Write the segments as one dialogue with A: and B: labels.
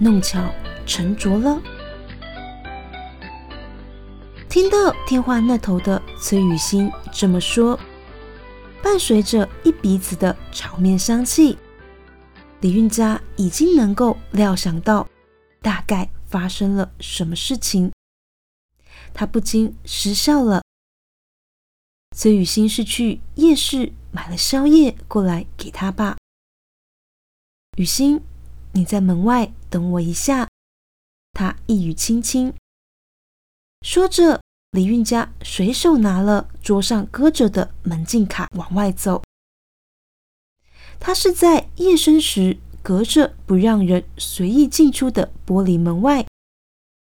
A: 弄巧成拙了。听到电话那头的崔雨欣这么说。伴随着一鼻子的炒面香气，李运家已经能够料想到大概发生了什么事情，他不禁失笑了。崔雨欣是去夜市买了宵夜过来给他吧？雨欣，你在门外等我一下。他一语轻轻说着。李运家随手拿了桌上搁着的门禁卡往外走。他是在夜深时隔着不让人随意进出的玻璃门外，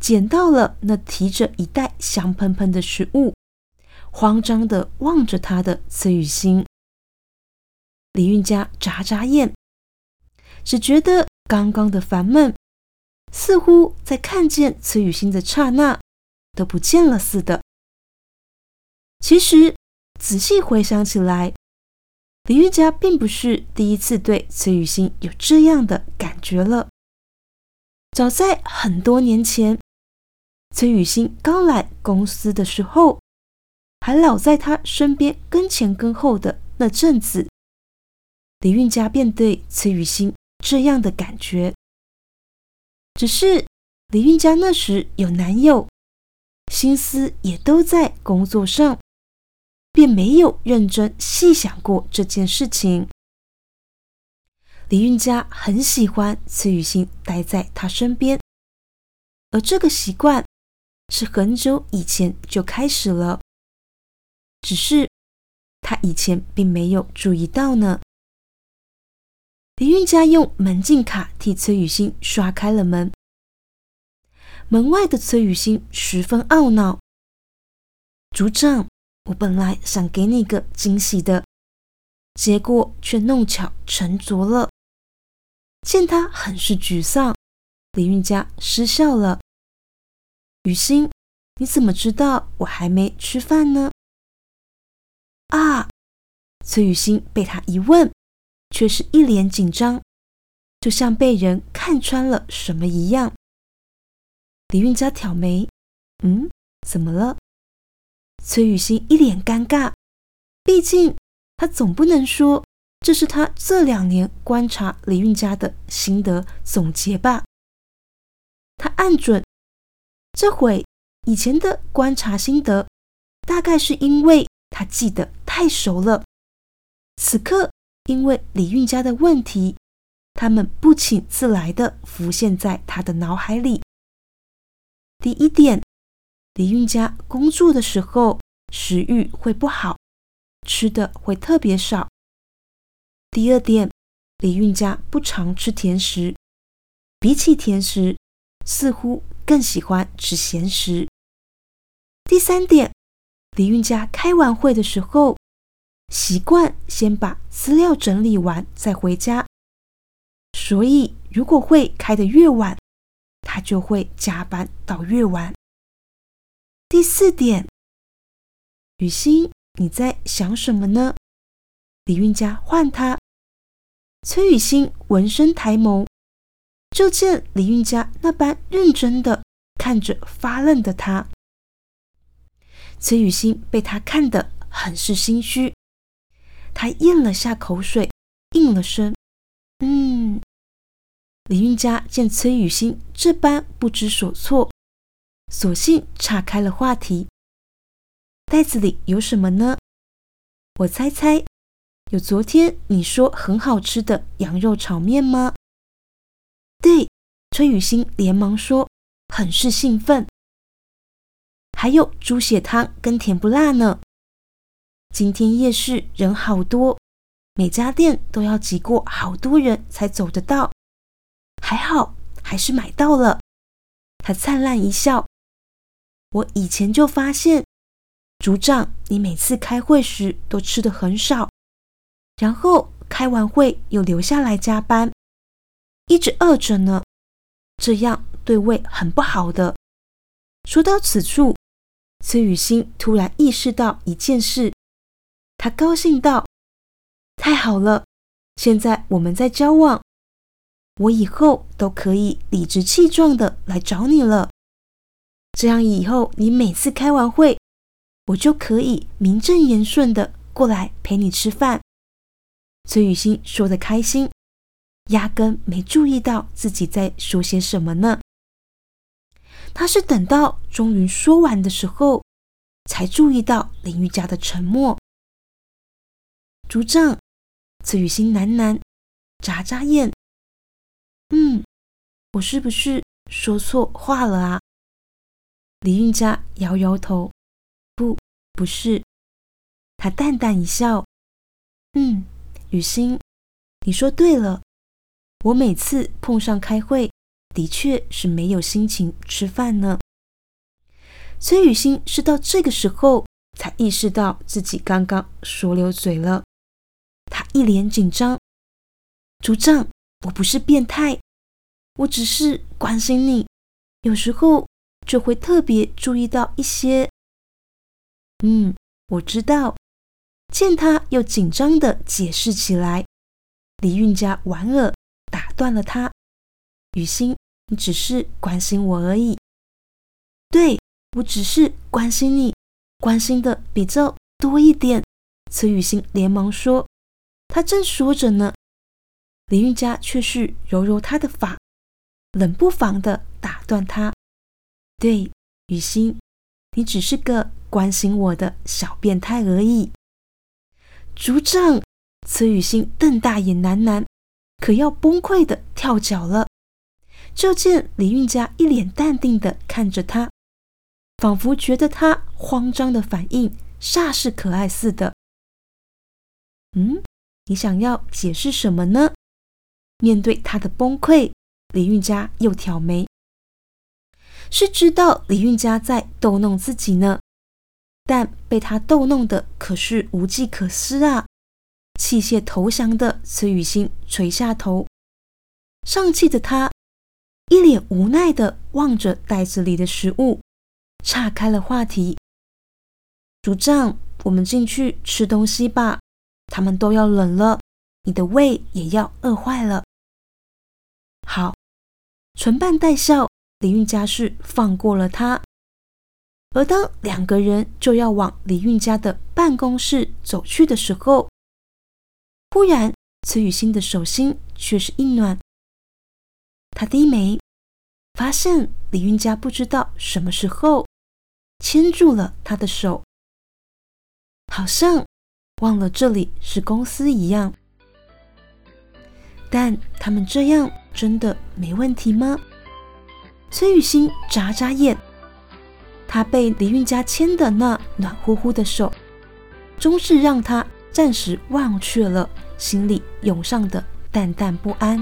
A: 捡到了那提着一袋香喷喷的食物，慌张的望着他的崔雨欣。李运家眨眨眼，只觉得刚刚的烦闷，似乎在看见崔雨欣的刹那。都不见了似的。其实仔细回想起来，李玉佳并不是第一次对崔雨欣有这样的感觉了。早在很多年前，崔雨欣刚来公司的时候，还老在他身边跟前跟后的那阵子，李运家便对崔雨欣这样的感觉。只是李运家那时有男友。心思也都在工作上，便没有认真细想过这件事情。李运家很喜欢崔雨欣待在他身边，而这个习惯是很久以前就开始了，只是他以前并没有注意到呢。李运家用门禁卡替崔雨欣刷开了门。门外的崔雨欣十分懊恼：“组长，我本来想给你个惊喜的，结果却弄巧成拙了。”见他很是沮丧，李运家失笑了：“雨欣，你怎么知道我还没吃饭呢？”啊！崔雨欣被他一问，却是一脸紧张，就像被人看穿了什么一样。李运家挑眉：“嗯，怎么了？”崔雨欣一脸尴尬，毕竟他总不能说这是他这两年观察李运家的心得总结吧？他暗准，这回以前的观察心得，大概是因为他记得太熟了。此刻因为李运家的问题，他们不请自来的浮现在他的脑海里。第一点，李运家工作的时候食欲会不好，吃的会特别少。第二点，李运家不常吃甜食，比起甜食，似乎更喜欢吃咸食。第三点，李运家开完会的时候，习惯先把资料整理完再回家，所以如果会开得越晚。他就会加班到越晚。第四点，雨欣，你在想什么呢？李运家唤他。崔雨欣闻声抬眸，就见李运家那般认真的看着发愣的他。崔雨欣被他看得很是心虚，他咽了下口水，应了声：“嗯。”李运家见崔雨欣这般不知所措，索性岔开了话题：“袋子里有什么呢？我猜猜，有昨天你说很好吃的羊肉炒面吗？”对，崔雨欣连忙说，很是兴奋。还有猪血汤跟甜不辣呢。今天夜市人好多，每家店都要挤过好多人才走得到。还好还是买到了。他灿烂一笑。我以前就发现，组长，你每次开会时都吃的很少，然后开完会又留下来加班，一直饿着呢，这样对胃很不好的。说到此处，崔雨欣突然意识到一件事，他高兴道：“太好了，现在我们在交往，我以后都可以理直气壮的来找你了。”这样以后，你每次开完会，我就可以名正言顺的过来陪你吃饭。崔雨欣说的开心，压根没注意到自己在说些什么呢。他是等到终于说完的时候，才注意到林玉佳的沉默。竹杖，崔雨欣喃喃，眨眨眼，嗯，我是不是说错话了啊？李运家摇摇头，不，不是。他淡淡一笑，嗯，雨欣，你说对了。我每次碰上开会，的确是没有心情吃饭呢。崔雨欣是到这个时候才意识到自己刚刚说溜嘴了，他一脸紧张。组长，我不是变态，我只是关心你，有时候。就会特别注意到一些。嗯，我知道。见他又紧张的解释起来，李运家莞尔打断了他：“雨欣，你只是关心我而已。对我只是关心你，关心的比较多一点。”崔雨欣连忙说：“他正说着呢，李运家却是揉揉他的发，冷不防的打断他。”对，雨欣，你只是个关心我的小变态而已。组长，崔雨欣瞪大眼喃喃，可要崩溃的跳脚了。就见李运家一脸淡定的看着他，仿佛觉得他慌张的反应煞是可爱似的。嗯，你想要解释什么呢？面对他的崩溃，李运家又挑眉。是知道李运家在逗弄自己呢，但被他逗弄的可是无计可施啊！弃械投降的崔雨欣垂下头，上气的他一脸无奈的望着袋子里的食物，岔开了话题：“组长，我们进去吃东西吧，他们都要冷了，你的胃也要饿坏了。”好，唇瓣带笑。李运家是放过了他，而当两个人就要往李运家的办公室走去的时候，忽然崔雨欣的手心却是一暖。他低眉，发现李运家不知道什么时候牵住了他的手，好像忘了这里是公司一样。但他们这样真的没问题吗？崔雨欣眨眨眼，他被李运家牵的那暖乎乎的手，终是让他暂时忘却了心里涌上的淡淡不安。